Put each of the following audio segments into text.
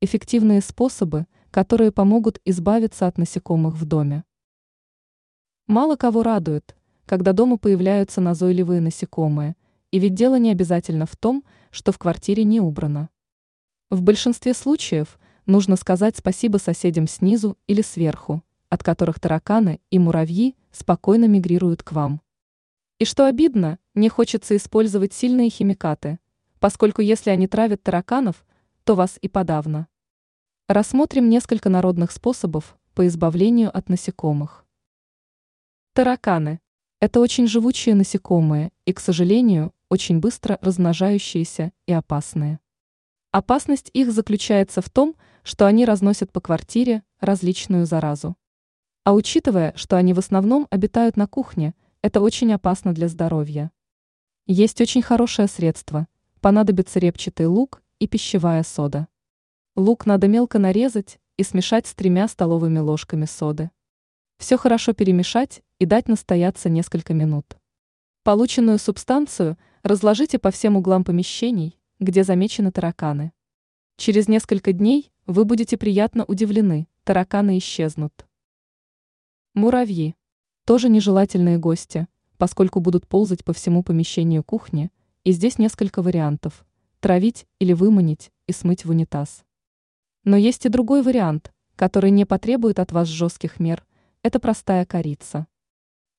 эффективные способы, которые помогут избавиться от насекомых в доме. Мало кого радует, когда дома появляются назойливые насекомые, и ведь дело не обязательно в том, что в квартире не убрано. В большинстве случаев нужно сказать спасибо соседям снизу или сверху, от которых тараканы и муравьи спокойно мигрируют к вам. И что обидно, не хочется использовать сильные химикаты, поскольку если они травят тараканов, то вас и подавно. Рассмотрим несколько народных способов по избавлению от насекомых. Тараканы – это очень живучие насекомые и, к сожалению, очень быстро размножающиеся и опасные. Опасность их заключается в том, что они разносят по квартире различную заразу. А учитывая, что они в основном обитают на кухне, это очень опасно для здоровья. Есть очень хорошее средство. Понадобится репчатый лук и пищевая сода. Лук надо мелко нарезать и смешать с тремя столовыми ложками соды. Все хорошо перемешать и дать настояться несколько минут. Полученную субстанцию разложите по всем углам помещений, где замечены тараканы. Через несколько дней вы будете приятно удивлены, тараканы исчезнут. Муравьи. Тоже нежелательные гости, поскольку будут ползать по всему помещению кухни, и здесь несколько вариантов – травить или выманить и смыть в унитаз. Но есть и другой вариант, который не потребует от вас жестких мер – это простая корица.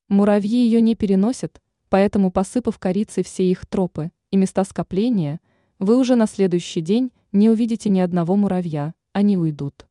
Муравьи ее не переносят, поэтому посыпав корицей все их тропы и места скопления, вы уже на следующий день не увидите ни одного муравья, они уйдут.